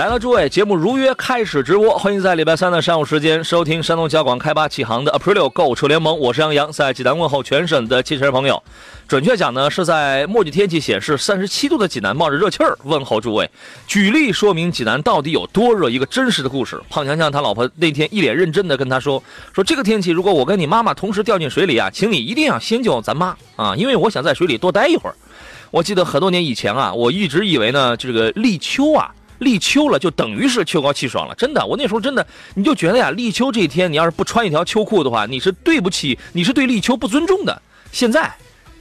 来了，诸位，节目如约开始直播，欢迎在礼拜三的上午时间收听山东交广开发启航的 Aprilio 购车联盟，我是杨洋，在济南问候全省的汽车朋友。准确讲呢，是在墨迹天气显示三十七度的济南冒着热气儿问候诸位，举例说明济南到底有多热，一个真实的故事。胖强强他老婆那天一脸认真的跟他说，说这个天气如果我跟你妈妈同时掉进水里啊，请你一定要先救咱妈啊，因为我想在水里多待一会儿。我记得很多年以前啊，我一直以为呢，这个立秋啊。立秋了，就等于是秋高气爽了。真的，我那时候真的，你就觉得呀，立秋这一天，你要是不穿一条秋裤的话，你是对不起，你是对立秋不尊重的。现在，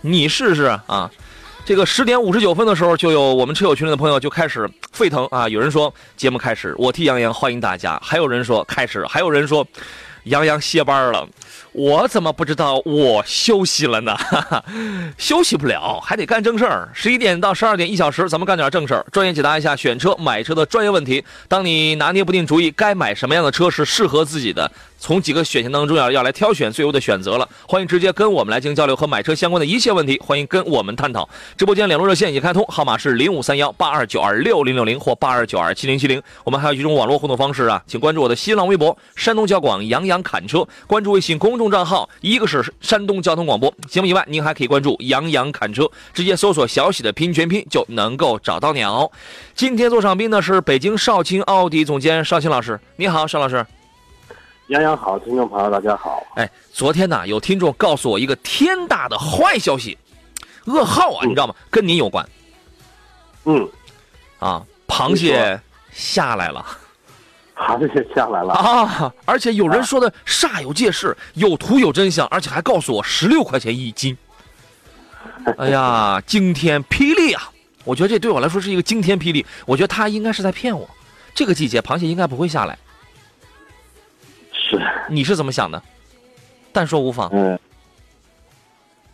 你试试啊，这个十点五十九分的时候，就有我们车友群里的朋友就开始沸腾啊。有人说节目开始，我替杨洋欢迎大家；还有人说开始，还有人说杨洋歇班了。我怎么不知道我休息了呢？休息不了，还得干正事儿。十一点到十二点一小时，咱们干点正事儿，专业解答一下选车、买车的专业问题。当你拿捏不定主意，该买什么样的车是适合自己的？从几个选项当中要要来挑选最优的选择了。欢迎直接跟我们来进行交流和买车相关的一切问题，欢迎跟我们探讨。直播间联络热线已开通，号码是零五三幺八二九二六零六零或八二九二七零七零。我们还有几种网络互动方式啊，请关注我的新浪微博山东交广杨洋侃车，关注微信公众账号，一个是山东交通广播节目以外，您还可以关注杨洋侃车，直接搜索小喜的拼全拼就能够找到鸟。今天做上宾的是北京少卿奥迪总监少卿老师，你好，邵老师。杨洋好，听众朋友大家好。哎，昨天呢，有听众告诉我一个天大的坏消息，噩耗啊，你知道吗？跟您有关。嗯，啊，螃蟹下来了。螃蟹下来了啊！而且有人说的煞有介事，有图有真相，而且还告诉我十六块钱一斤。哎呀，惊天霹雳啊！我觉得这对我来说是一个惊天霹雳。我觉得他应该是在骗我。这个季节螃蟹应该不会下来。是，你是怎么想的？但说无妨。嗯，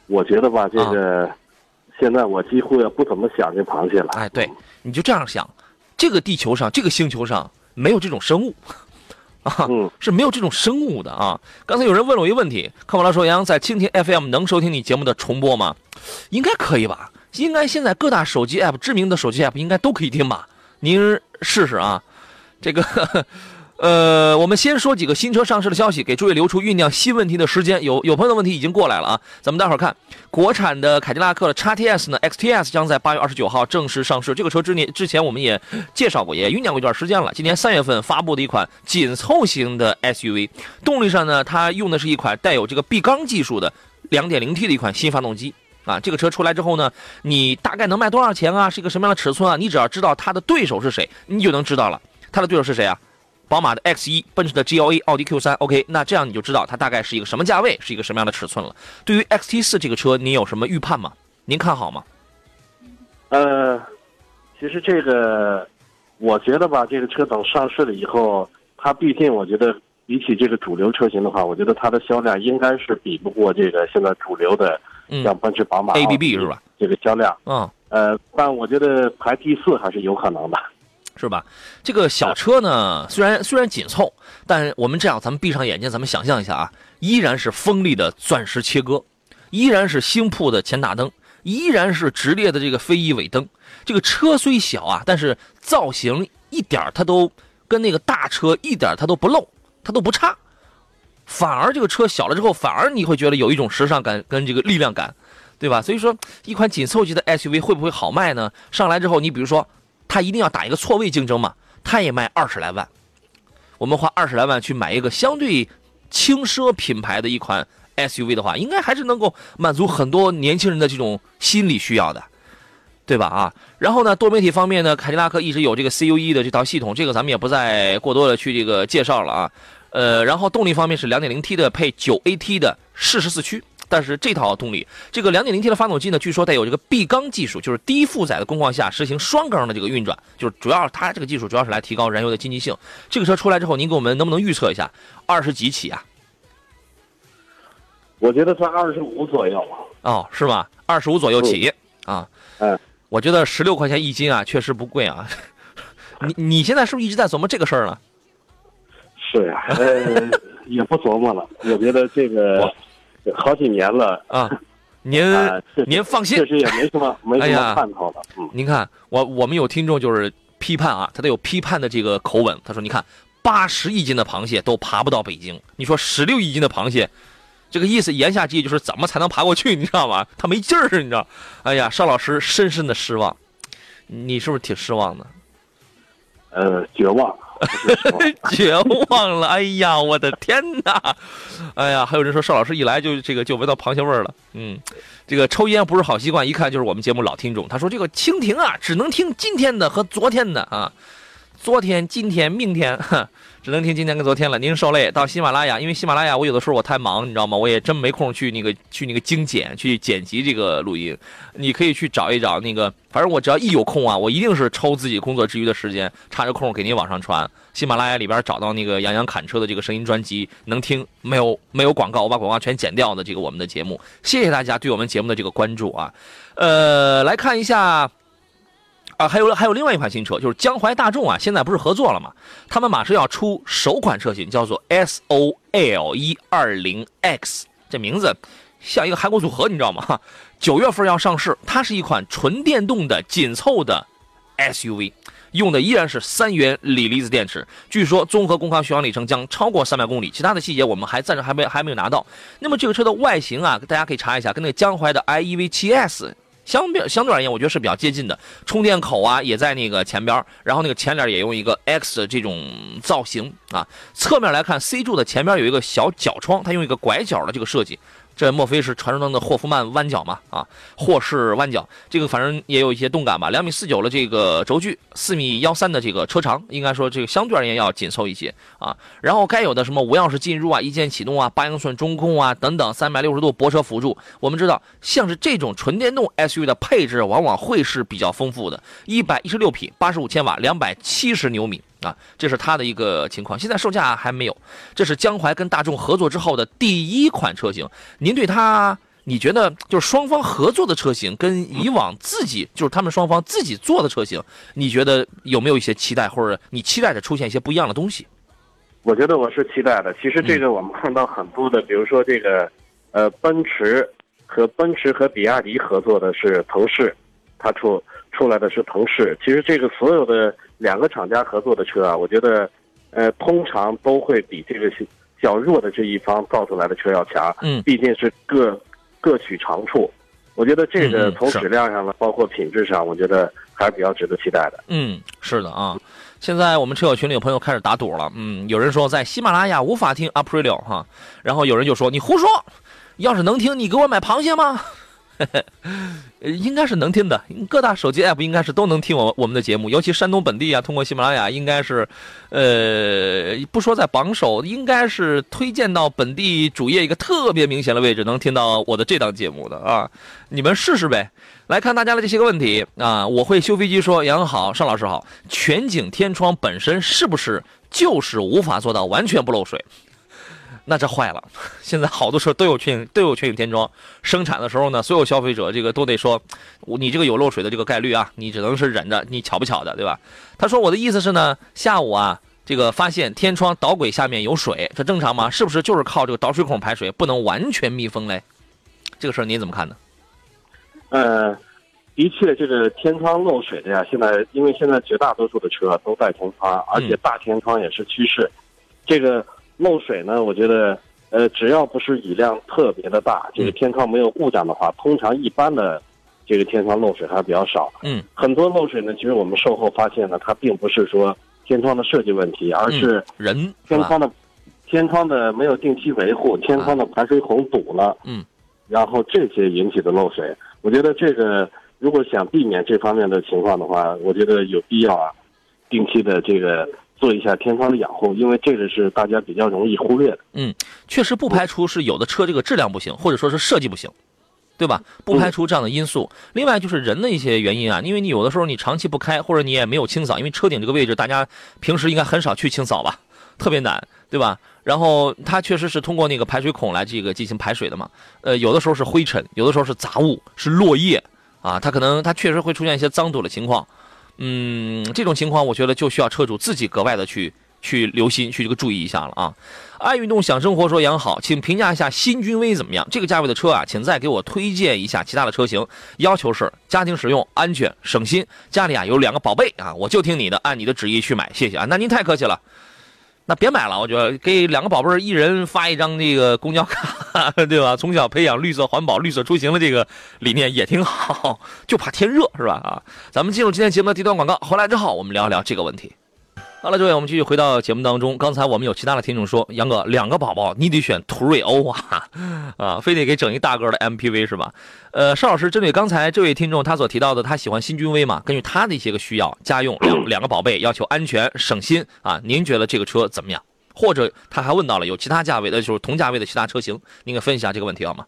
我觉得吧，这个现在我几乎也不怎么想这螃蟹了。哎，对，你就这样想，这个地球上，这个星球上没有这种生物啊，是没有这种生物的啊。刚才有人问了我一个问题，看完了说，杨洋在蜻蜓 FM 能收听你节目的重播吗？应该可以吧？应该现在各大手机 App、知名的手机 App 应该都可以听吧？您试试啊，这个。呃，我们先说几个新车上市的消息，给诸位留出酝酿新问题的时间。有有朋友的问题已经过来了啊，咱们待会儿看。国产的凯迪拉克的 x T S 呢，X T S 将在八月二十九号正式上市。这个车之年之前我们也介绍过，也酝酿过一段时间了。今年三月份发布的一款紧凑型的 S U V，动力上呢，它用的是一款带有这个闭缸技术的两点零 T 的一款新发动机啊。这个车出来之后呢，你大概能卖多少钱啊？是一个什么样的尺寸啊？你只要知道它的对手是谁，你就能知道了。它的对手是谁啊？宝马的 X 一，奔驰的 GLA，奥迪 Q 三，OK，那这样你就知道它大概是一个什么价位，是一个什么样的尺寸了。对于 XT 四这个车，您有什么预判吗？您看好吗？呃，其实这个，我觉得吧，这个车等上市了以后，它毕竟我觉得比起这个主流车型的话，我觉得它的销量应该是比不过这个现在主流的，像奔驰、宝马 ABB 是吧？这个销量，嗯，呃，但我觉得排第四还是有可能的。是吧？这个小车呢，虽然虽然紧凑，但我们这样，咱们闭上眼睛，咱们想象一下啊，依然是锋利的钻石切割，依然是星铺的前大灯，依然是直列的这个飞翼尾灯。这个车虽小啊，但是造型一点它都跟那个大车一点它都不漏，它都不差。反而这个车小了之后，反而你会觉得有一种时尚感跟这个力量感，对吧？所以说，一款紧凑级的 SUV 会不会好卖呢？上来之后，你比如说。他一定要打一个错位竞争嘛？他也卖二十来万，我们花二十来万去买一个相对轻奢品牌的一款 SUV 的话，应该还是能够满足很多年轻人的这种心理需要的，对吧？啊，然后呢，多媒体方面呢，凯迪拉克一直有这个 CUE 的这套系统，这个咱们也不再过多的去这个介绍了啊。呃，然后动力方面是 2.0T 的配 9AT 的适时四驱。但是这套动力，这个 2.0T 的发动机呢，据说带有这个闭缸技术，就是低负载的工况下实行双缸的这个运转，就是主要它这个技术主要是来提高燃油的经济性。这个车出来之后，您给我们能不能预测一下，二十几起啊？我觉得在二十五左右。哦，是吗？二十五左右起啊？嗯，我觉得十六块钱一斤啊，确实不贵啊。你你现在是不是一直在琢磨这个事儿呢？是呀，呃，也不琢磨了。我觉得这个。好几年了啊，您您放心，确实也没什么 没什么盼头了。嗯，您看我我们有听众就是批判啊，他都有批判的这个口吻。他说：“你看，八十亿斤的螃蟹都爬不到北京，你说十六亿斤的螃蟹，这个意思言下之意就是怎么才能爬过去？你知道吗？他没劲儿，你知道？哎呀，邵老师深深的失望，你是不是挺失望的？呃，绝望。” 绝望了！哎呀，我的天哪！哎呀，还有人说邵老师一来就这个就闻到螃蟹味儿了。嗯，这个抽烟不是好习惯，一看就是我们节目老听众。他说这个蜻蜓啊，只能听今天的和昨天的啊，昨天、今天、明天。只能听今天跟昨天了。您受累到喜马拉雅，因为喜马拉雅我有的时候我太忙，你知道吗？我也真没空去那个去那个精简去剪辑这个录音。你可以去找一找那个，反正我只要一有空啊，我一定是抽自己工作之余的时间，插着空给您往上传。喜马拉雅里边找到那个杨洋侃车的这个声音专辑，能听没有？没有广告，我把广告全剪掉的这个我们的节目。谢谢大家对我们节目的这个关注啊。呃，来看一下。啊，还有还有另外一款新车，就是江淮大众啊，现在不是合作了吗？他们马上要出首款车型，叫做 S O L 一二零 X，这名字像一个韩国组合，你知道吗？九月份要上市，它是一款纯电动的紧凑的 SUV，用的依然是三元锂离子电池，据说综合公康续航里程将超过三百公里，其他的细节我们还暂时还没还没有拿到。那么这个车的外形啊，大家可以查一下，跟那个江淮的 iEV 7S。相比相对而言，我觉得是比较接近的。充电口啊，也在那个前边然后那个前脸也用一个 X 的这种造型啊。侧面来看，C 柱的前边有一个小角窗，它用一个拐角的这个设计。这莫非是传说中的霍夫曼弯角吗？啊，霍氏弯角，这个反正也有一些动感吧。两米四九的这个轴距，四米幺三的这个车长，应该说这个相对而言要紧凑一些啊。然后该有的什么无钥匙进入啊、一键启动啊、八英寸中控啊等等，三百六十度泊车辅助。我们知道，像是这种纯电动 SUV 的配置，往往会是比较丰富的，一百一十六匹，八十五千瓦，两百七十牛米。啊，这是它的一个情况，现在售价还没有。这是江淮跟大众合作之后的第一款车型，您对它，你觉得就是双方合作的车型跟以往自己就是他们双方自己做的车型，你觉得有没有一些期待，或者你期待着出现一些不一样的东西？我觉得我是期待的。其实这个我们看到很多的，比如说这个，呃，奔驰和奔驰和比亚迪合作的是头饰，它出出来的是腾势。其实这个所有的。两个厂家合作的车啊，我觉得，呃，通常都会比这个较弱的这一方造出来的车要强。嗯，毕竟是各各取长处。我觉得这个从质量上呢，包括品质上，我觉得还是比较值得期待的。嗯，是的啊。现在我们车友群里有朋友开始打赌了。嗯，有人说在喜马拉雅无法听 Aprilio 哈，然后有人就说你胡说，要是能听，你给我买螃蟹吗？应该是能听的，各大手机 app 应该是都能听我我们的节目，尤其山东本地啊，通过喜马拉雅应该是，呃，不说在榜首，应该是推荐到本地主页一个特别明显的位置，能听到我的这档节目的啊，你们试试呗。来看大家的这些个问题啊，我会修飞机，说杨好，邵老师好，全景天窗本身是不是就是无法做到完全不漏水？那这坏了，现在好多车都有全景都有全景天窗，生产的时候呢，所有消费者这个都得说，你这个有漏水的这个概率啊，你只能是忍着，你巧不巧的，对吧？他说我的意思是呢，下午啊，这个发现天窗导轨下面有水，这正常吗？是不是就是靠这个导水孔排水，不能完全密封嘞？这个事儿您怎么看呢？呃，的确，这个天窗漏水的呀，现在因为现在绝大多数的车都带天窗，而且大天窗也是趋势，这个。漏水呢？我觉得，呃，只要不是雨量特别的大，这个天窗没有故障的话，通常一般的这个天窗漏水还是比较少。嗯，很多漏水呢，其实我们售后发现呢，它并不是说天窗的设计问题，而是人天窗的天窗的没有定期维护，天窗的排水孔堵了。嗯，然后这些引起的漏水，我觉得这个如果想避免这方面的情况的话，我觉得有必要啊，定期的这个做一下天窗的养护，因为这个是大家比较容易忽略的。嗯，确实不排除是有的车这个质量不行，或者说是设计不行，对吧？不排除这样的因素。另外就是人的一些原因啊，因为你有的时候你长期不开，或者你也没有清扫，因为车顶这个位置大家平时应该很少去清扫吧，特别难，对吧？然后它确实是通过那个排水孔来这个进行排水的嘛。呃，有的时候是灰尘，有的时候是杂物，是落叶啊，它可能它确实会出现一些脏堵的情况。嗯，这种情况我觉得就需要车主自己格外的去去留心，去这个注意一下了啊。爱运动想生活说养好，请评价一下新君威怎么样？这个价位的车啊，请再给我推荐一下其他的车型。要求是家庭使用、安全、省心。家里啊有两个宝贝啊，我就听你的，按你的旨意去买，谢谢啊。那您太客气了。那别买了，我觉得给两个宝贝儿一人发一张这个公交卡，对吧？从小培养绿色环保、绿色出行的这个理念也挺好，就怕天热，是吧？啊，咱们进入今天节目的第一段广告，回来之后我们聊一聊这个问题。好了，各位，我们继续回到节目当中。刚才我们有其他的听众说，杨哥，两个宝宝你得选途锐欧啊，啊，非得给整一大个的 MPV 是吧？呃，邵老师，针对刚才这位听众他所提到的，他喜欢新君威嘛？根据他的一些个需要，家用两 两个宝贝，要求安全省心啊，您觉得这个车怎么样？或者他还问到了有其他价位的，就是同价位的其他车型，您给分析一下这个问题好吗？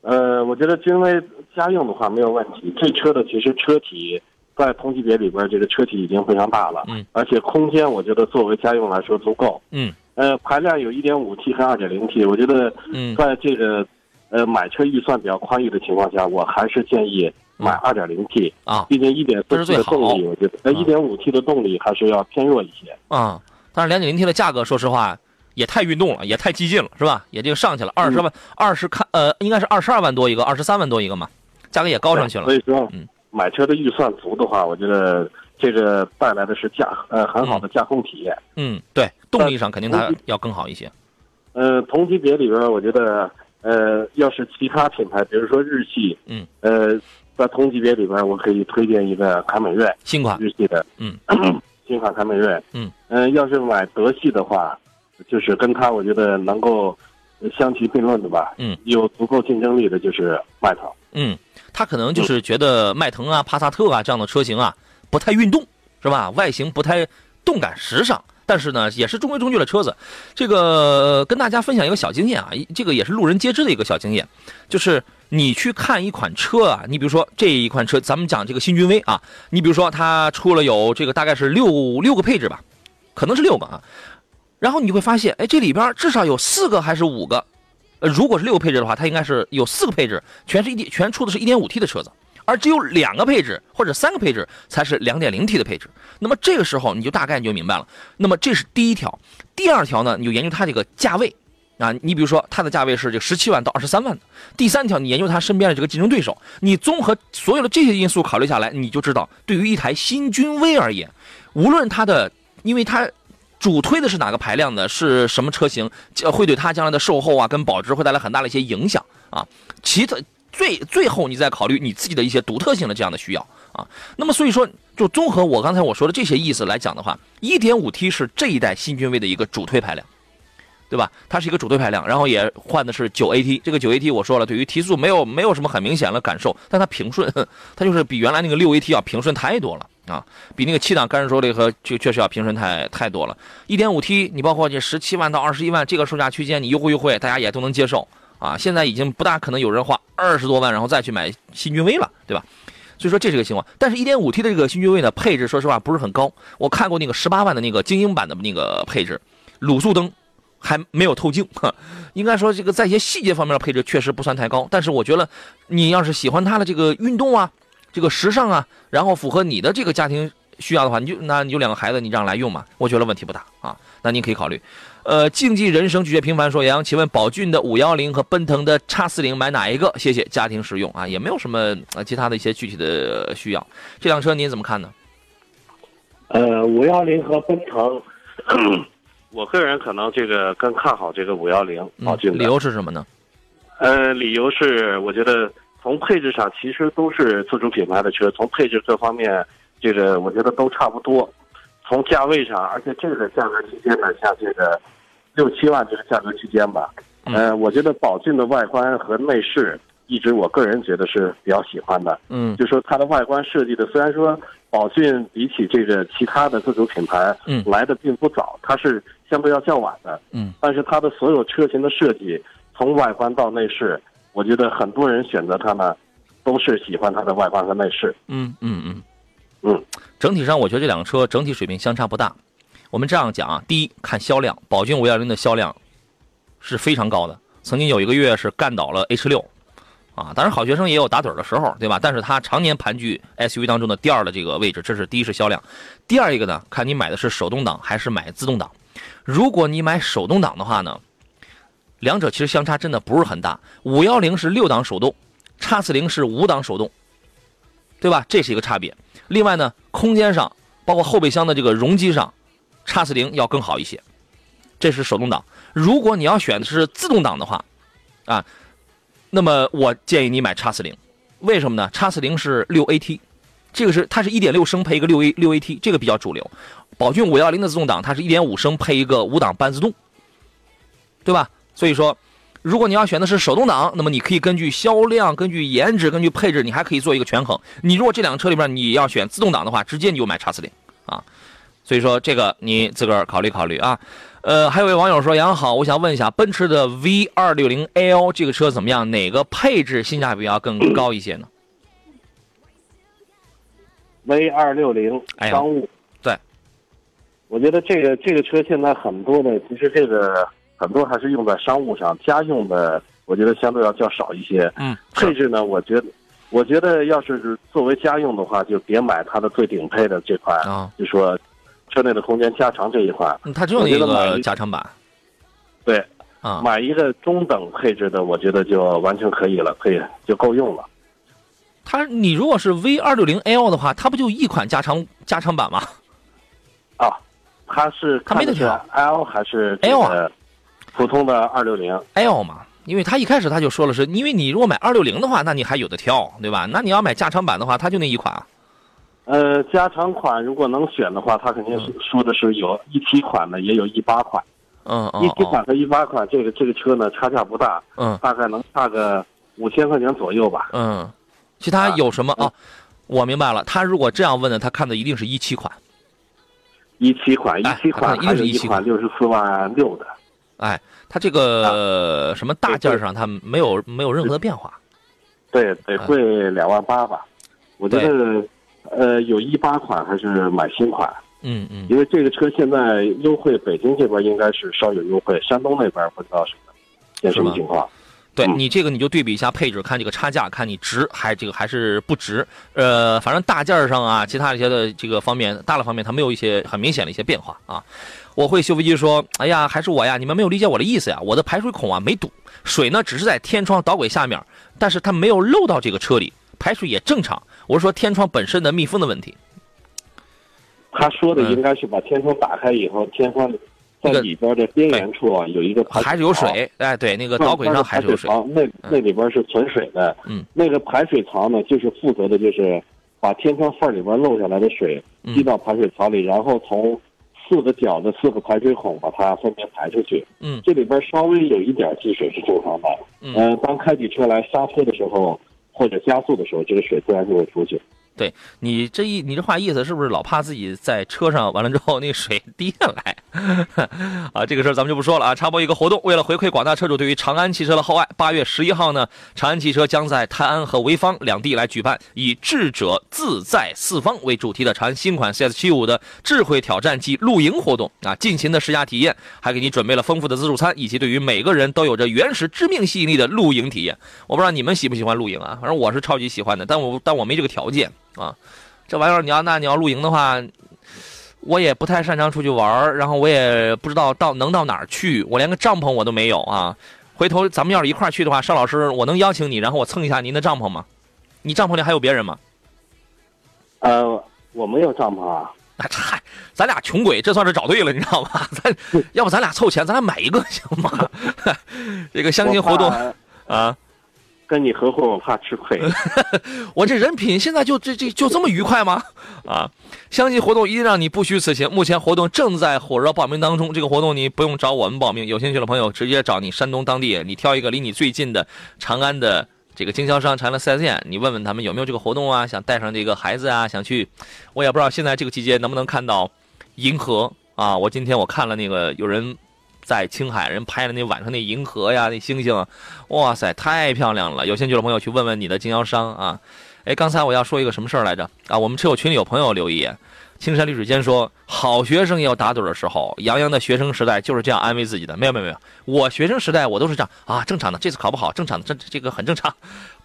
呃，我觉得君威家用的话没有问题，这车的其实车体。在同级别里边，这个车体已经非常大了，嗯，而且空间我觉得作为家用来说足够，嗯，呃，排量有 1.5T 和 2.0T，我觉得，嗯，在这个，呃，买车预算比较宽裕的情况下，我还是建议买 2.0T 啊，毕竟 1.4T 的动力，我觉得，呃，1.5T 的动力还是要偏弱一些啊。但是 2.0T 的价格，说实话也太运动了，也太激进了，是吧？也就上去了二十万，二十看，呃，应该是二十二万多一个，二十三万多一个嘛，价格也高上去了。所以说，嗯。买车的预算足的话，我觉得这个带来的是驾呃很好的驾控体验。嗯，对，动力上肯定它要更好一些。呃，同级别里边，我觉得呃，要是其他品牌，比如说日系，嗯，呃，在同级别里边，我可以推荐一个凯美瑞新款日系的，嗯，新款凯美瑞，嗯，呃，要是买德系的话，就是跟它我觉得能够相提并论的吧，嗯，有足够竞争力的就是迈腾，嗯。他可能就是觉得迈腾啊、帕萨特啊这样的车型啊不太运动，是吧？外形不太动感时尚，但是呢也是中规中矩的车子。这个跟大家分享一个小经验啊，这个也是路人皆知的一个小经验，就是你去看一款车啊，你比如说这一款车，咱们讲这个新君威啊，你比如说它出了有这个大概是六六个配置吧，可能是六个啊，然后你会发现，哎，这里边至少有四个还是五个。呃，如果是六个配置的话，它应该是有四个配置，全是一点全出的是一点五 T 的车子，而只有两个配置或者三个配置才是两点零 T 的配置。那么这个时候你就大概你就明白了。那么这是第一条，第二条呢，你就研究它这个价位啊，你比如说它的价位是这十七万到二十三万的。第三条，你研究它身边的这个竞争对手，你综合所有的这些因素考虑下来，你就知道对于一台新君威而言，无论它的，因为它。主推的是哪个排量的？是什么车型？会对它将来的售后啊跟保值会带来很大的一些影响啊。其他最最后你再考虑你自己的一些独特性的这样的需要啊。那么所以说，就综合我刚才我说的这些意思来讲的话，1.5T 是这一代新君威的一个主推排量，对吧？它是一个主推排量，然后也换的是 9AT。这个 9AT 我说了，对于提速没有没有什么很明显的感受，但它平顺，它就是比原来那个 6AT 要平顺太多了。啊，比那个七档干式手力和就确实要平顺太太多了。一点五 T，你包括这十七万到二十一万这个售价区间，你优惠优惠，大家也都能接受啊。现在已经不大可能有人花二十多万然后再去买新君威了，对吧？所以说这是个情况。但是一点五 T 的这个新君威呢，配置说实话不是很高。我看过那个十八万的那个精英版的那个配置，卤素灯还没有透镜，应该说这个在一些细节方面的配置确实不算太高。但是我觉得你要是喜欢它的这个运动啊。这个时尚啊，然后符合你的这个家庭需要的话，你就那你就两个孩子，你这样来用嘛，我觉得问题不大啊。那您可以考虑。呃，竞技人生拒绝平凡说杨洋，请问宝骏的五幺零和奔腾的叉四零买哪一个？谢谢。家庭使用啊，也没有什么呃其他的一些具体的需要。这辆车您怎么看呢？呃，五幺零和奔腾，我个人可能这个更看好这个五幺零宝骏的。理由是什么呢？呃，理由是我觉得。从配置上，其实都是自主品牌的车，从配置各方面，这个我觉得都差不多。从价位上，而且这个价格区间呢，像这个六七万这个价格区间吧，呃，我觉得宝骏的外观和内饰一直我个人觉得是比较喜欢的。嗯就说它的外观设计的，虽然说宝骏比起这个其他的自主品牌，嗯来的并不早，它是相对要较晚的。嗯，但是它的所有车型的设计，从外观到内饰，我觉得很多人选择它呢，都是喜欢它的外观和内饰。嗯嗯嗯嗯，整体上我觉得这两个车整体水平相差不大。我们这样讲啊，第一看销量，宝骏五幺零的销量是非常高的，曾经有一个月是干倒了 H 六，啊，当然好学生也有打盹儿的时候，对吧？但是它常年盘踞 SUV 当中的第二的这个位置，这是第一是销量，第二一个呢，看你买的是手动挡还是买自动挡。如果你买手动挡的话呢，两者其实相差真的不是很大。五幺零是六档手动，叉四零是五档手动，对吧？这是一个差别。另外呢，空间上，包括后备箱的这个容积上，叉四零要更好一些。这是手动挡。如果你要选的是自动挡的话，啊，那么我建议你买叉四零。为什么呢？叉四零是六 AT，这个是它是一点六升配一个六 A 六 AT，这个比较主流。宝骏五幺零的自动挡，它是一点五升配一个五档半自动，对吧？所以说，如果你要选的是手动挡，那么你可以根据销量、根据颜值、根据配置，你还可以做一个权衡。你如果这两个车里边你要选自动挡的话，直接你就买叉四零啊。所以说这个你自个儿考虑考虑啊。呃，还有位网友说：“杨好，我想问一下，奔驰的 V 二六零 L 这个车怎么样？哪个配置性价比要更高一些呢 V 二六零哎商务，对，我觉得这个这个车现在很多的，其实这个很多还是用在商务上，家用的我觉得相对要较少一些。嗯，配置呢，我觉得，我觉得要是作为家用的话，就别买它的最顶配的这款，啊，就说车内的空间加长这一款，嗯它只有那我觉得买个一加长版对，啊。买一个中等配置的，我觉得就完全可以了，可以就够用了。它你如果是 V 二六零 L 的话，它不就一款加长加长版吗？啊，它是它没得看的是挑 L 还是这 L 啊个普通的二六零？L 嘛，因为他一开始他就说了是，因为你如果买二六零的话，那你还有的挑，对吧？那你要买加长版的话，它就那一款啊。呃，加长款如果能选的话，它肯定是说的是有一七款的，也有一八款。嗯一七款和一八款这个这个车呢，差价不大，嗯大概能差个五千块钱左右吧。嗯，其他有什么哦？我明白了，他如果这样问的，他看的一定是一七款。一七款，一哎七款一定是17还有一款六十四万六的。哎，它这个什么大件上它没有没有任何的变化。对，得哎贵两万八吧。我觉得，呃，有一八款还是买新款，嗯嗯因为这个车现在优惠，北京这边应该是稍有优惠，山东那边不知道什么现什么情况。嗯对你这个你就对比一下配置，看这个差价，看你值还这个还是不值。呃，反正大件儿上啊，其他一些的这个方面，大的方面它没有一些很明显的一些变化啊。我会修飞机说，哎呀，还是我呀，你们没有理解我的意思呀，我的排水孔啊没堵，水呢只是在天窗导轨下面，但是它没有漏到这个车里，排水也正常。我是说天窗本身的密封的问题。他说的嗯应该是把天窗打开以后，天窗在里边的边缘处啊有一个排还是有槽水，哎，对，那个导轨上还是有水那。那那里边是存水的，嗯，那个排水槽呢，就是负责的就是把天窗缝里边漏下来的水嗯滴到排水槽里，然后从四个角的四个排水孔把它分别排出去。嗯这里边稍微有一点积水是正常的。嗯呃，当开起车来刹车的时候或者加速的时候，这个水自然就会出去。对你这一你这话意思是不是老怕自己在车上完了之后那水滴下来 啊？这个事儿咱们就不说了啊。插播一个活动，为了回馈广大车主对于长安汽车的厚爱，八月十一号呢，长安汽车将在泰安和潍坊两地来举办以“智者自在四方”为主题的长安新款 CS75 的智慧挑战暨露营活动啊，尽情的试驾体验，还给你准备了丰富的自助餐，以及对于每个人都有着原始致命吸引力的露营体验。我不知道你们喜不喜欢露营啊？反正我是超级喜欢的，但我但我没这个条件啊。这玩意儿你要那你要露营的话，我也不太擅长出去玩儿，然后我也不知道到能到哪儿去，我连个帐篷我都没有啊。回头咱们要是一块儿去的话，邵老师，我能邀请你，然后我蹭一下您的帐篷吗？你帐篷里还有别人吗？呃，我没有帐篷啊。啊，嗨，咱俩穷鬼，这算是找对了，你知道吗？咱 要不咱俩凑钱，咱俩买一个行吗？这个相亲活动啊，跟你合伙，我怕吃亏。我这人品现在就这这就这么愉快吗？啊，相亲活动一定让你不虚此行。目前活动正在火热报名当中，这个活动你不用找我们报名，有兴趣的朋友直接找你山东当地，你挑一个离你最近的长安的这个经销商长安四 S 店，你问问他们有没有这个活动啊？想带上这个孩子啊，想去，我也不知道现在这个季节能不能看到银河啊。我今天我看了那个有人在青海人拍的那晚上那银河呀，那星星，哇塞，太漂亮了！有兴趣的朋友去问问你的经销商啊。哎，刚才我要说一个什么事儿来着？啊，我们车友群里有朋友留言。青山绿水间说：“好学生也有打盹的时候。”杨洋的学生时代就是这样安慰自己的。没有没有没有，我学生时代我都是这样啊，正常的。这次考不好，正常的，这这个很正常。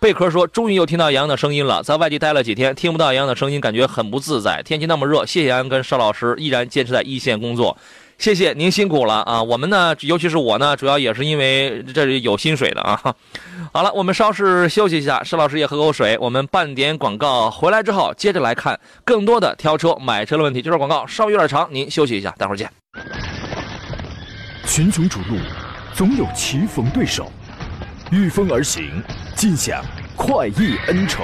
贝壳说：“终于又听到杨洋的声音了，在外地待了几天，听不到杨洋的声音，感觉很不自在。天气那么热，谢谢杨洋跟邵老师依然坚持在一线工作。”谢谢您辛苦了啊！我们呢，尤其是我呢，主要也是因为这里有薪水的啊。好了，我们稍事休息一下，施老师也喝口水。我们半点广告回来之后，接着来看更多的挑车、买车的问题。这段广告稍微有点长，您休息一下，待会儿见。群雄逐鹿，总有棋逢对手，御风而行，尽享快意恩仇。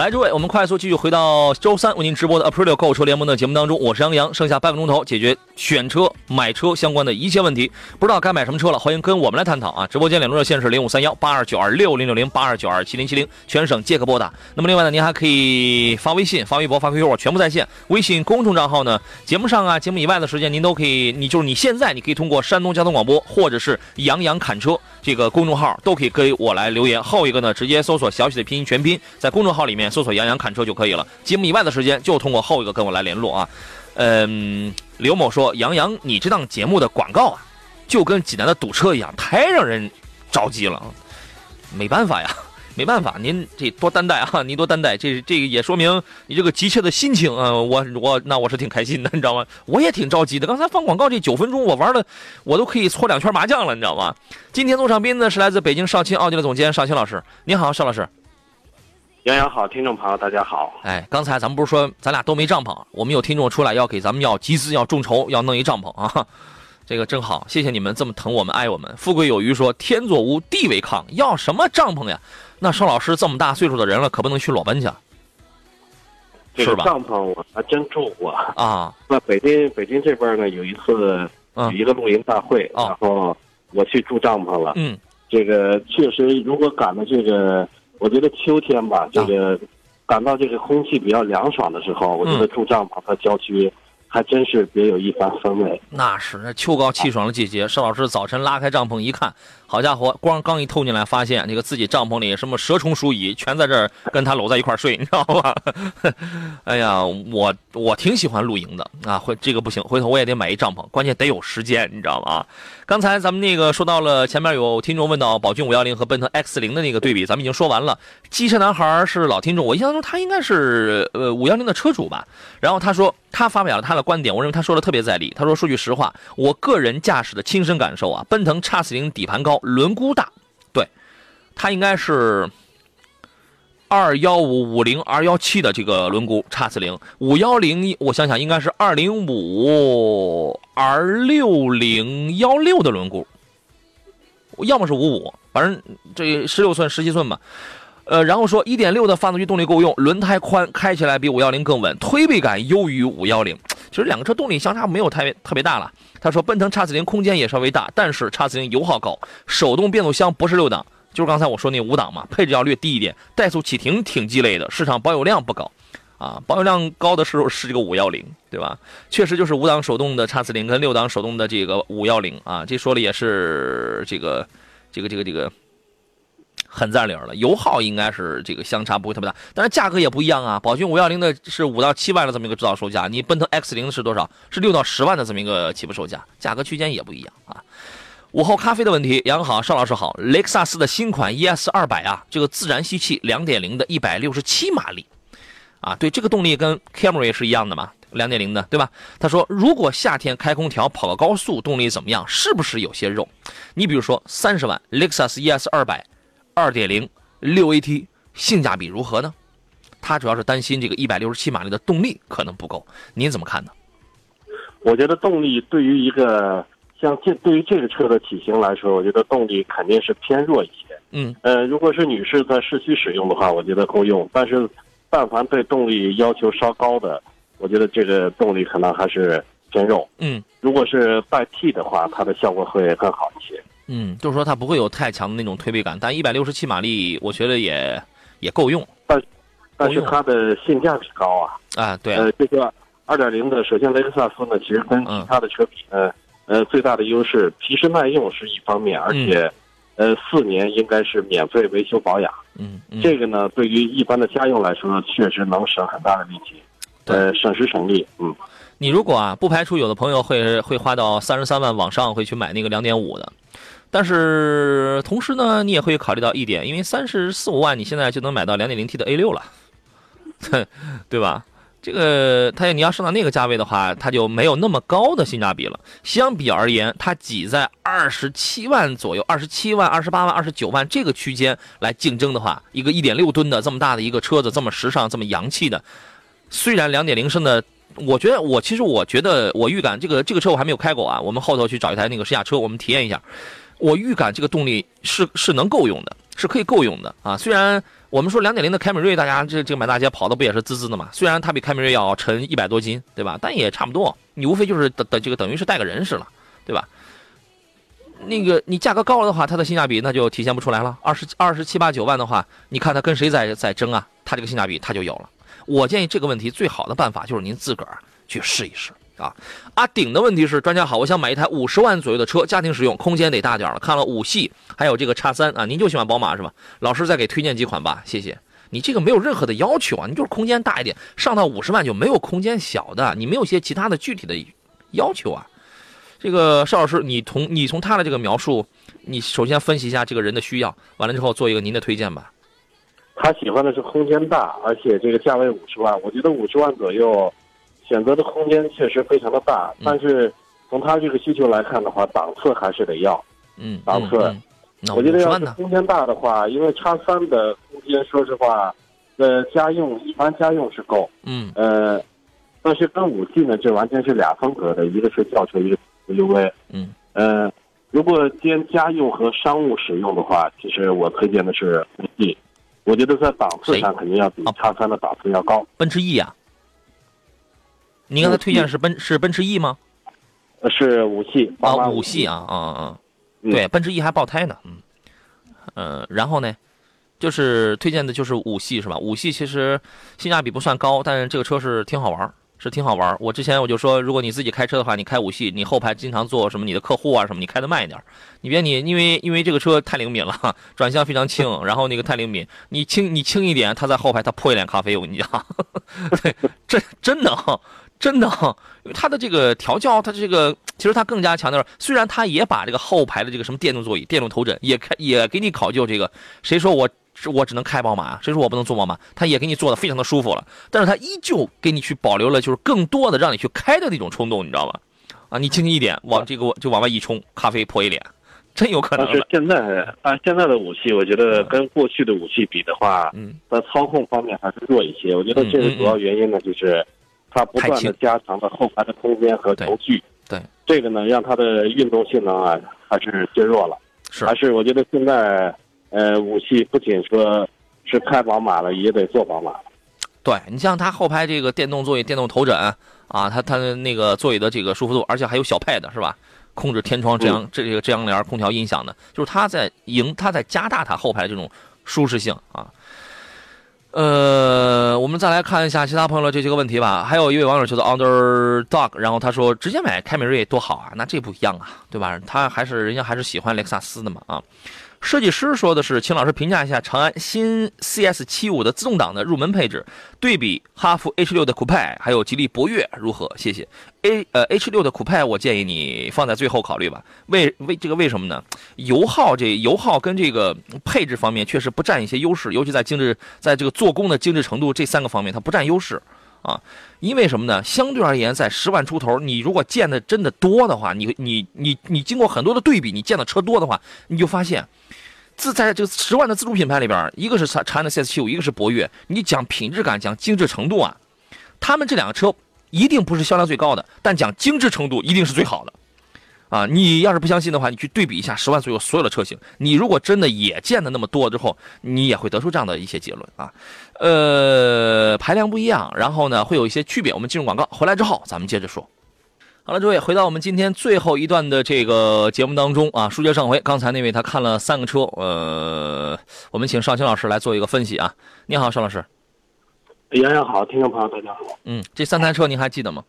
来，诸位，我们快速继续回到周三为您直播的 Aprilio 购车联盟的节目当中，我是杨洋，剩下半个钟头解决选车、买车相关的一切问题。不知道该买什么车了，欢迎跟我们来探讨啊！直播间两路热线是零五三幺八二九二六零六零八二九二七零七零，全省皆可拨打。那么另外呢，您还可以发微信、发微博、发 QQ，我全部在线。微信公众账号呢，节目上啊、节目以外的时间，您都可以，你就是你现在你可以通过山东交通广播或者是杨洋侃车这个公众号都可以给我来留言。后一个呢，直接搜索小许的拼音全拼，在公众号里面。搜索“杨洋看车”就可以了。节目以外的时间就通过后一个跟我来联络啊。嗯，刘某说：“杨洋，你这档节目的广告啊，就跟济南的堵车一样，太让人着急了。”没办法呀，没办法，您这多担待啊，您多担待。这这个也说明你这个急切的心情啊。我我那我是挺开心的，你知道吗？我也挺着急的。刚才放广告这九分钟，我玩的我都可以搓两圈麻将了，你知道吗？今天做场宾呢是来自北京少卿奥迪的总监邵青老师，您好，邵老师。杨洋好，听众朋友大家好。哎，刚才咱们不是说咱俩都没帐篷，我们有听众出来要给咱们要集资要众筹要弄一帐篷啊，这个真好，谢谢你们这么疼我们爱我们。富贵有余说天作屋地为炕，要什么帐篷呀？那邵老师这么大岁数的人了，可不能去裸奔去，是吧？帐篷我还真住过啊。那北京北京这边呢，有一次有一个露营大会，然后我去住帐篷了。嗯，这个确实，如果赶到这个。我觉得秋天吧，这个感到这个空气比较凉爽的时候，我觉得住帐篷和郊区还真是别有一番风味。那是那秋高气爽的季节，邵老师早晨拉开帐篷一看。好家伙，光刚一透进来，发现那个自己帐篷里什么蛇虫鼠蚁全在这儿跟他搂在一块睡，你知道吧？哎呀，我我挺喜欢露营的啊，回这个不行，回头我也得买一帐篷，关键得有时间，你知道吗？刚才咱们那个说到了，前面有听众问到宝骏五幺零和奔腾 X 零的那个对比，咱们已经说完了。机车男孩是老听众，我印象中他应该是呃五幺零的车主吧？然后他说他发表了他的观点，我认为他说的特别在理。他说说句实话，我个人驾驶的亲身感受啊，奔腾 X 零底盘高。轮毂大，对，它应该是二幺五五零二幺七的这个轮毂，叉四零五幺零，我想想应该是二零五二六零幺六的轮毂，要么是五五，反正这十六寸十七寸吧。呃，然后说一点六的发动机动力够用，轮胎宽，开起来比五幺零更稳，推背感优于五幺零。其实两个车动力相差没有太特别大了。他说，奔腾 X40 空间也稍微大，但是 X40 油耗高，手动变速箱不是六档，就是刚才我说那五档嘛，配置要略低一点，怠速启停挺鸡肋的，市场保有量不高，啊，保有量高的时候是这个五幺零，对吧？确实就是五档手动的 X40 跟六档手动的这个五幺零啊，这说的也是这个这个这个这个。很在理了，油耗应该是这个相差不会特别大，但是价格也不一样啊。宝骏五幺零的是五到七万的这么一个指导售价，你奔腾 X 零是多少？是六到十万的这么一个起步售价，价格区间也不一样啊。午后咖啡的问题，杨好，邵老师好。雷克萨斯的新款 ES 二百啊，这个自然吸气两点零的一百六十七马力啊，对，这个动力跟 Camry 是一样的嘛，两点零的，对吧？他说，如果夏天开空调跑个高速，动力怎么样？是不是有些肉？你比如说三十万雷克萨斯 ES 二百。二点零六 AT 性价比如何呢？他主要是担心这个一百六十七马力的动力可能不够。您怎么看呢？我觉得动力对于一个像这对于这个车的体型来说，我觉得动力肯定是偏弱一些。嗯呃，如果是女士在市区使用的话，我觉得够用。但是，但凡对动力要求稍高的，我觉得这个动力可能还是偏弱。嗯如果是代替的话，它的效果会更好一些。嗯，就是说它不会有太强的那种推背感，但一百六十七马力，我觉得也也够用但但是它的性价比高啊。啊。对啊，呃，这个二点零的，首先雷克萨斯呢，其实跟嗯其他的车比呢，呃，最大的优势皮实耐用是一方面，而且，呃，四年应该是免费维修保养。嗯嗯，这个呢，对于一般的家用来说，确实能省很大的力气，呃，省时省力。嗯，你如果啊，不排除有的朋友会会花到三十三万往上会去买那个两点五的，但是同时呢，你也会考虑到一点，因为三十四五万你现在就能买到两点零 T 的 A 六了，对吧？这个它你要上到那个价位的话，它就没有那么高的性价比了。相比而言，它挤在二十七万左右，二十七万、二十八万、二十九万这个区间来竞争的话，一个一点六吨的这么大的一个车子，这么时尚、这么洋气的，虽然两点零升的。我觉得，我其实我觉得，我预感这个这个车我还没有开过啊。我们后头去找一台那个试驾车，我们体验一下。我预感这个动力是是能够用的，是可以够用的啊。虽然我们说两点零的凯美瑞，大家这这个满大街跑的不也是滋滋的嘛？虽然它比凯美瑞要沉一百多斤，对吧？但也差不多，你无非就是等等这个等于是带个人似的，对吧？那个你价格高了的话，它的性价比那就体现不出来了。二十二十七八九万的话，你看它跟谁在在争啊？它这个性价比它就有了。我建议这个问题最好的办法就是您自个儿去试一试啊。阿顶的问题是，专家好，我想买一台五十万左右的车，家庭使用，空间得大点了。看了五系，还有这个叉三啊，您就喜欢宝马是吧？老师再给推荐几款吧，谢谢。你这个没有任何的要求啊，你就是空间大一点，上到五十万就没有空间小的，你没有些其他的具体的要求啊。这个邵老师，你从你从他的这个描述，你首先分析一下这个人的需要，完了之后做一个您的推荐吧。他喜欢的是空间大，而且这个价位五十万，我觉得五十万左右，选择的空间确实非常的大。嗯但是从他这个需求来看的话，档次还是得要。嗯，档次嗯嗯那我觉得50万呢？要是空间大的话，因为叉三的空间，说实话，呃，家用一般家用是够，嗯呃，但是跟五系呢，这完全是俩风格的，一个是轿车，一个是 SUV。嗯呃，如果兼家用和商务使用的话，其实我推荐的是五系。我觉得在档次上肯定要比哦叉三的档次要高。奔驰 E 啊。您刚才推荐的是奔是奔驰 E 吗？呃是五系，啊，五系啊，啊啊，嗯对，奔驰 E 还爆胎呢，嗯，呃，然后呢，就是推荐的就是五系是吧？五系其实性价比不算高，但是这个车是挺好玩儿，是挺好玩儿。我之前我就说，如果你自己开车的话，你开五系，你后排经常坐什么你的客户啊什么，你开的慢一点儿，你别你因为因为这个车太灵敏了，转向非常轻，然后那个太灵敏，你轻你轻一点，它在后排它泼一脸咖啡，我跟你讲，对，真真的啊。真的，因为它的这个调教，它这个其实它更加强调，虽然它也把这个后排的这个什么电动座椅、电动头枕也开也给你考究这个，谁说我我只能开宝马，谁说我不能坐宝马？它也给你做的非常的舒服了，但是它依旧给你去保留了就是更多的让你去开的那种冲动，你知道吗？啊，你轻轻一点往这个就往外一冲，咖啡泼一脸，真有可能。但是现在按现在的武器，我觉得跟过去的武器比的话，嗯，在操控方面还是弱一些。我觉得这个主要原因呢，就是它不断的加强了后排的空间和轴距。对，这个呢，让它的运动性能啊还是削弱了。是还是我觉得现在呃武器不仅说是开宝马了，也得做宝马。对你像它后排这个电动座椅、电动头枕啊，它它的那个座椅的这个舒服度，而且还有小 pad 是吧？控制天窗遮阳、这个遮阳帘、空调、音响的，就是它在赢，它在加大它后排这种舒适性啊。呃，我们再来看一下其他朋友的这些个问题吧。还有一位网友叫做 Underdog，然后他说直接买凯美瑞多好啊，那这不一样啊，对吧？他还是人家还是喜欢雷克萨斯的嘛啊。设计师说的是，请老师评价一下长安新 CS 七五的自动挡的入门配置，对比哈弗 H 六的酷派，还有吉利博越如何？谢谢。A 呃 H 六的酷派，我建议你放在最后考虑吧。为为这个为什么呢？油耗这油耗跟这个配置方面确实不占一些优势，尤其在精致，在这个做工的精致程度这三个方面，它不占优势啊。因为什么呢？相对而言，在十万出头，你如果见的真的多的话，你你你你经过很多的对比，你见的车多的话，你就发现。自在这个十万的自主品牌里边，一个是长安的 CS 七五，一个是博越。你讲品质感，讲精致程度啊，他们这两个车一定不是销量最高的，但讲精致程度一定是最好的。啊，你要是不相信的话，你去对比一下十万左右所有的车型。你如果真的也见的那么多之后，你也会得出这样的一些结论啊。呃，排量不一样，然后呢会有一些区别。我们进入广告，回来之后咱们接着说。好了，诸位，回到我们今天最后一段的这个节目当中啊。书接上回，刚才那位他看了三个车，呃，我们请邵青老师来做一个分析啊。你好，邵老师。杨洋好，听众朋友大家好。嗯，这三台车您还记得吗？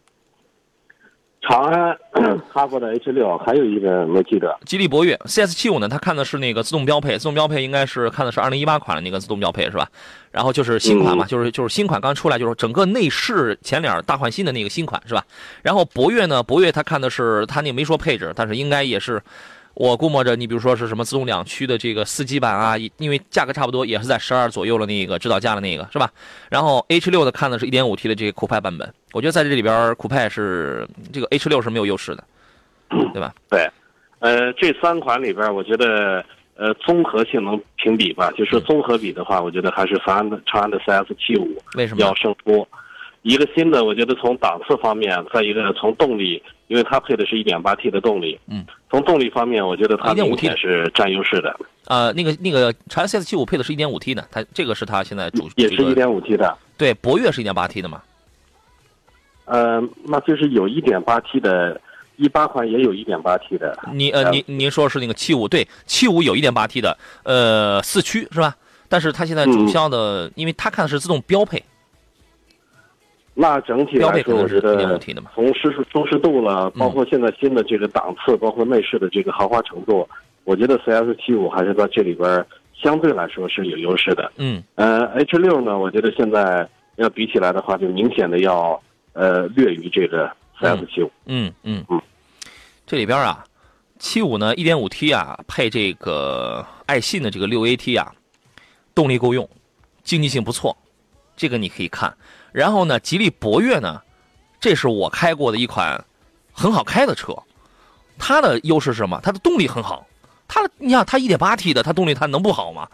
长安、哈弗的 H 六，还有一个没记得。吉利博越 CS 七五呢？它看的是那个自动标配，自动标配应该是看的是二零一八款的那个自动标配是吧？然后就是新款嘛，就是就是新款刚出来，就是整个内饰前脸大换新的那个新款是吧？然后博越呢，博越它看的是它那没说配置，但是应该也是。我估摸着，你比如说是什么自动两驱的这个四级版啊，因为价格差不多，也是在十二左右的那个指导价的那个，是吧？然后 H 六的看的是一点五 T 的这个酷派版本，我觉得在这里边酷派是这个 H 六是没有优势的，对吧？对，呃，这三款里边，我觉得呃综合性能评比吧，就是综合比的话，我觉得还是长安的长安的 CS 七五为什么要胜出？一个新的，我觉得从档次方面，再一个从动力，因为它配的是一点八 T 的动力，嗯，从动力方面，我觉得它明显是占优势的。呃，那个那个长安 CS 七五配的是一点五 T 的，它这个是它现在主也是一点五 T 的。对，博越是一点八 T 的嘛？呃，那就是有一点八 T 的，一八款也有一点八 T 的。你呃，您您说是那个七五？对，七五有一点八 T 的，呃，四驱是吧？但是它现在主销的，因为它看的是自动标配。那整体来说，我觉得从舒适舒适度了，包括现在新的这个档次，包括内饰的这个豪华程度，我觉得 CS 七五还是在这里边相对来说是有优势的。嗯，呃，H 六呢，我觉得现在要比起来的话，就明显的要呃略于这个 CS 七五。嗯嗯嗯，这里边啊，七五呢，一点五 T 啊，配这个爱信的这个六 AT 啊，动力够用，经济性不错，这个你可以看。然后呢，吉利博越呢，这是我开过的一款很好开的车，它的优势是什么？它的动力很好。它，你想它一点八 T 的，它动力它能不好吗？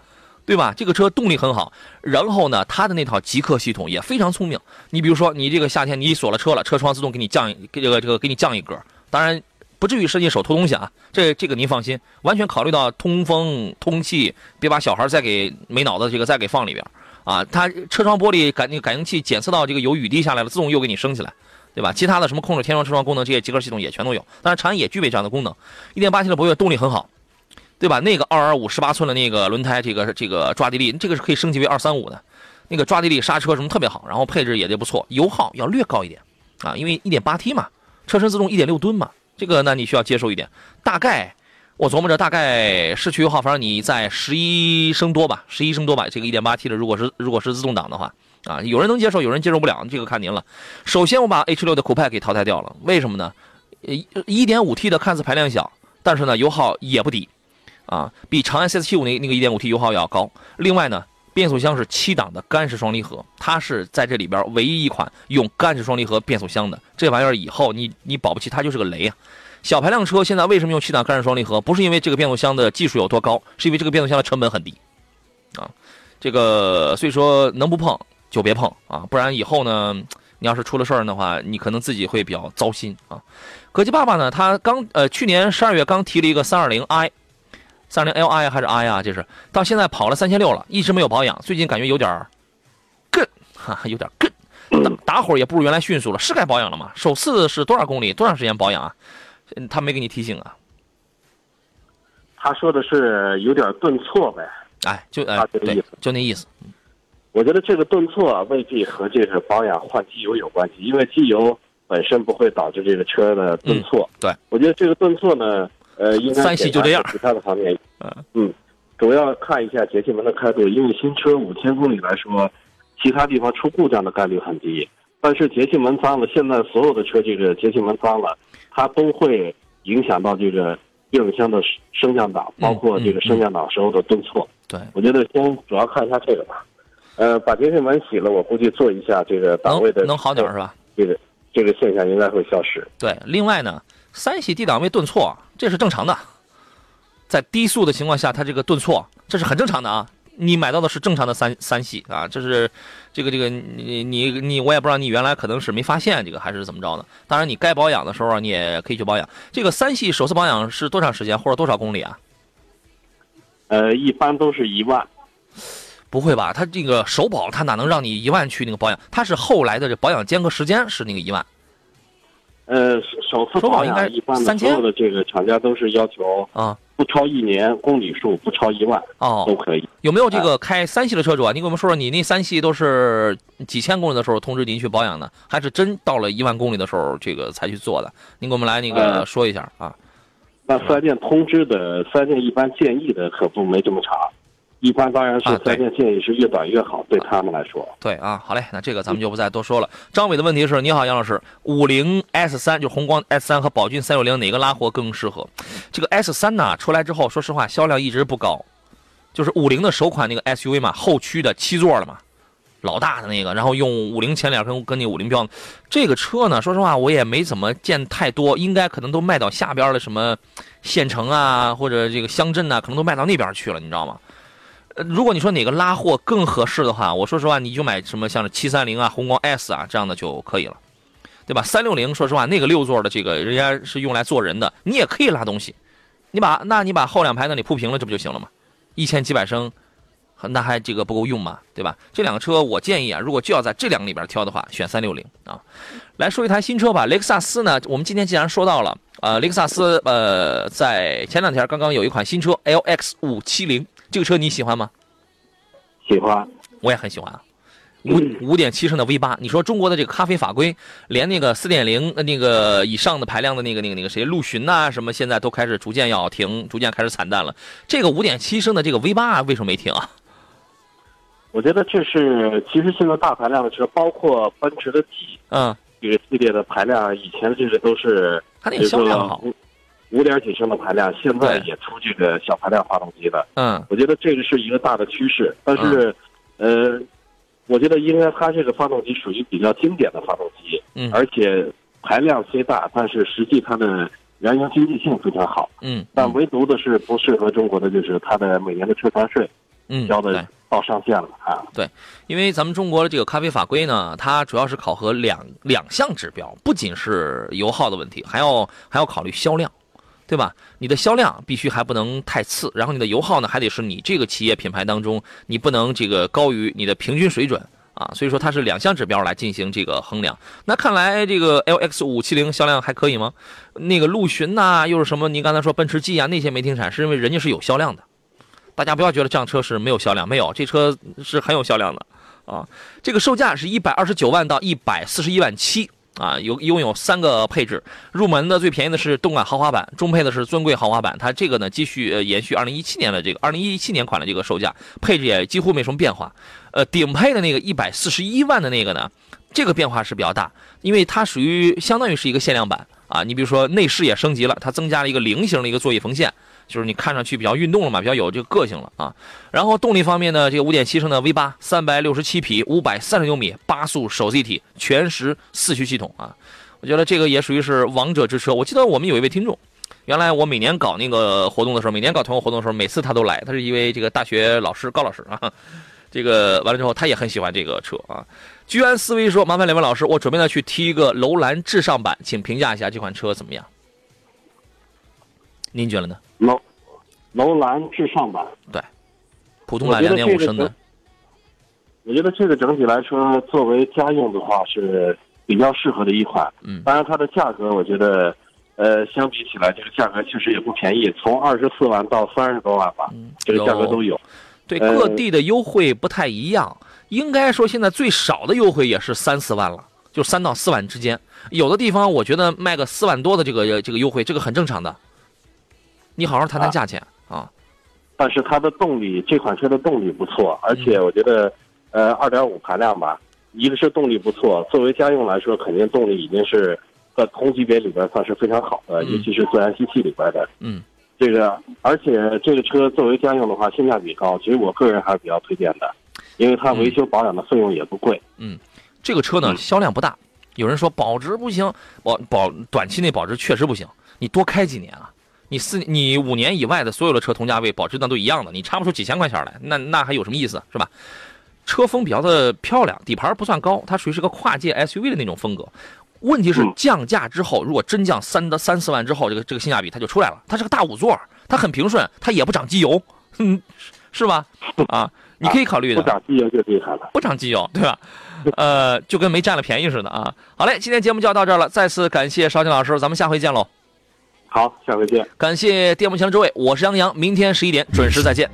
对吧？这个车动力很好。然后呢，它的那套极客系统也非常聪明。你比如说，你这个夏天你锁了车了，车窗自动给你降这个这个给你降一格，当然不至于伸进手偷东西啊。这这个您放心，完全考虑到通风通气，别把小孩再给没脑子这个再给放里边。啊，它车窗玻璃感那个感应器检测到这个有雨滴下来了，自动又给你升起来，对吧？其他的什么控制天窗、车窗功能，这些极客系统也全都有。当然，长安也具备这样的功能。1.8T 的博越动力很好，对吧？那个225 18寸的那个轮胎，这个这个抓地力，这个是可以升级为235的，那个抓地力、刹车什么特别好，然后配置也得不错，油耗要略高一点啊，因为 1.8T 嘛，车身自动1.6吨嘛，这个那你需要接受一点，大概。我琢磨着，大概市区油耗，反正你在十一升多吧，十一升多吧。这个一点八 T 的，如果是如果是自动挡的话，啊，有人能接受，有人接受不了，这个看您了。首先，我把 H 六的酷派给淘汰掉了，为什么呢？一一点五 T 的看似排量小，但是呢油耗也不低，啊，比长安 CS 七五那那个一点五 T 油耗要高。另外呢，变速箱是七档的干式双离合，它是在这里边唯一一款用干式双离合变速箱的。这玩意儿以后你你保不齐它就是个雷啊。小排量车现在为什么用七档干式双离合？不是因为这个变速箱的技术有多高，是因为这个变速箱的成本很低，啊，这个所以说能不碰就别碰啊，不然以后呢，你要是出了事儿的话，你可能自己会比较糟心啊。格基爸爸呢，他刚呃去年十二月刚提了一个三二零 i，三二零 li 还是 i 啊？这是到现在跑了三千六了，一直没有保养，最近感觉有点儿更哈，有点更打打火也不如原来迅速了，是该保养了吗？首次是多少公里？多长时间保养啊？他没给你提醒啊？他说的是有点顿挫呗。哎，就哎，对，就那意思。我觉得这个顿挫未必和这个保养换机油有关系，因为机油本身不会导致这个车的顿挫。对，我觉得这个顿挫呢，呃，应该三系就这样。其他的方面，嗯嗯，主要看一下节气门的开度，因为新车五千公里来说，其他地方出故障的概率很低。但是节气门脏了，现在所有的车这个节气门脏了。它都会影响到这个变速箱的升降档，包括这个升降档时候的顿挫。对，我觉得先主要看一下这个吧。呃，把节气门洗了，我估计做一下这个档位的能好点是吧？这个这个现象应该会消失。对，另外呢，三系 D 档位顿挫这是正常的，在低速的情况下，它这个顿挫，这是很正常的啊。你买到的是正常的三三系啊，这是这个这个你你你，我也不知道你原来可能是没发现这个还是怎么着呢。当然，你该保养的时候你也可以去保养。这个三系首次保养是多长时间或者多少公里啊？呃，一般都是一万。不会吧？它这个首保，它哪能让你一万去那个保养？它是后来的这保养间隔时间是那个一万。呃，首次保养一般的所有的这个厂家都是要求啊。不超一年，公里数不超一万哦，都可以。有没有这个开三系的车主啊？你给我们说说，你那三系都是几千公里的时候通知您去保养的，还是真到了一万公里的时候这个才去做的？您给我们来那个说一下啊。那四 S 店通知的，四 S 店一般建议的可不没这么长。一般当然是四 S 店建议是越短越好，对他们来说。对啊，好嘞，那这个咱们就不再多说了。张伟的问题是：你好，杨老师，五菱 S 三就宏光 S 三和宝骏三六零哪个拉货更适合？这个 S 三呢出来之后，说实话销量一直不高，就是五菱的首款那个 SUV 嘛，后驱的七座的嘛，老大的那个，然后用五菱前脸跟跟那五菱标，这个车呢，说实话我也没怎么见太多，应该可能都卖到下边的什么县城啊或者这个乡镇啊，可能都卖到那边去了，你知道吗？如果你说哪个拉货更合适的话，我说实话，你就买什么像是七三零啊、宏光 S 啊这样的就可以了，对吧？三六零，说实话，那个六座的这个人家是用来坐人的，你也可以拉东西，你把那你把后两排那里铺平了，这不就行了吗？一千几百升，那还这个不够用吗？对吧？这两个车我建议啊，如果就要在这两个里边挑的话，选三六零啊。来说一台新车吧，雷克萨斯呢，我们今天既然说到了，呃，雷克萨斯呃，在前两天刚刚有一款新车 LX 五七零。这个车你喜欢吗？喜欢，我也很喜欢啊。五五点七升的 V 八，你说中国的这个咖啡法规，连那个四点零那个以上的排量的那个那个那个谁陆巡呐什么，现在都开始逐渐要停，逐渐开始惨淡了。这个五点七升的这个 V 八啊为什么没停啊？我觉得这是其实现在大排量的车，包括奔驰的 G，嗯，这个系列的排量，以前这个都是它那个销量好。五点几升的排量，现在也出这个小排量发动机了。嗯，我觉得这个是一个大的趋势。但是，呃，我觉得应该它这个发动机属于比较经典的发动机。嗯，而且排量虽大，但是实际它的燃油经济性非常好。嗯，但唯独的是不适合中国的就是它的每年的车船税，嗯，交的到上限了啊。对，因为咱们中国的这个咖啡法规呢，它主要是考核两两项指标，不仅是油耗的问题，还要还要考虑销量。对吧？你的销量必须还不能太次，然后你的油耗呢，还得是你这个企业品牌当中，你不能这个高于你的平均水准啊。所以说它是两项指标来进行这个衡量。那看来这个 LX 五七零销量还可以吗？那个陆巡呐，又是什么？您刚才说奔驰 G 啊，那些没停产，是因为人家是有销量的。大家不要觉得这辆车是没有销量，没有，这车是很有销量的啊。这个售价是一百二十九万到一百四十一万七。啊，有拥有三个配置，入门的最便宜的是动感豪华版，中配的是尊贵豪华版。它这个呢，继续呃延续二零一七年的这个二零一七年款的这个售价，配置也几乎没什么变化。呃，顶配的那个一百四十一万的那个呢，这个变化是比较大，因为它属于相当于是一个限量版啊。你比如说内饰也升级了，它增加了一个菱形的一个座椅缝线。就是你看上去比较运动了嘛，比较有这个个性了啊。然后动力方面呢，这个五点七升的 V 八，三百六十七匹，五百三十牛米，八速手自一体全时四驱系统啊。我觉得这个也属于是王者之车。我记得我们有一位听众，原来我每年搞那个活动的时候，每年搞团购活动的时候，每次他都来，他是一位这个大学老师高老师啊。这个完了之后，他也很喜欢这个车啊。居安思危说，麻烦两位老师，我准备呢去提一个楼兰至上版，请评价一下这款车怎么样？您觉得呢？楼楼兰至上版，对，普通版两点五升的。我觉得这个整体来说，作为家用的话是比较适合的一款。嗯，当然它的价格，我觉得，呃，相比起来，这个价格确实也不便宜，从二十四万到三十多万吧，这个价格都有。对，各地的优惠不太一样。应该说，现在最少的优惠也是三四万了，就三到四万之间。有的地方我觉得卖个四万多的这个这个优惠，这个很正常的。你好好谈谈价钱啊！但是它的动力，这款车的动力不错，而且我觉得，呃，二点五排量吧，一个是动力不错，作为家用来说，肯定动力已经是在同级别里边算是非常好的，尤其是自然吸气里边的。嗯，这个，而且这个车作为家用的话，性价比高，其实我个人还是比较推荐的，因为它维修保养的费用也不贵。嗯，这个车呢销量不大，有人说保值不行，保保短期内保值确实不行，你多开几年啊。你四你五年以外的所有的车同价位保值段都一样的，你差不出几千块钱来，那那还有什么意思是吧？车风比较的漂亮，底盘不算高，它属于是个跨界 SUV 的那种风格。问题是降价之后，如果真降三到三四万之后，这个这个性价比它就出来了。它是个大五座，它很平顺，它也不长机油，嗯，是吧？啊，你可以考虑的。不长机油就厉害了。不长机油，对吧？呃，就跟没占了便宜似的啊。好嘞，今天节目就要到这儿了，再次感谢邵静老师，咱们下回见喽。好，下回见。感谢电幕前的诸位，我是杨洋，明天十一点准时再见。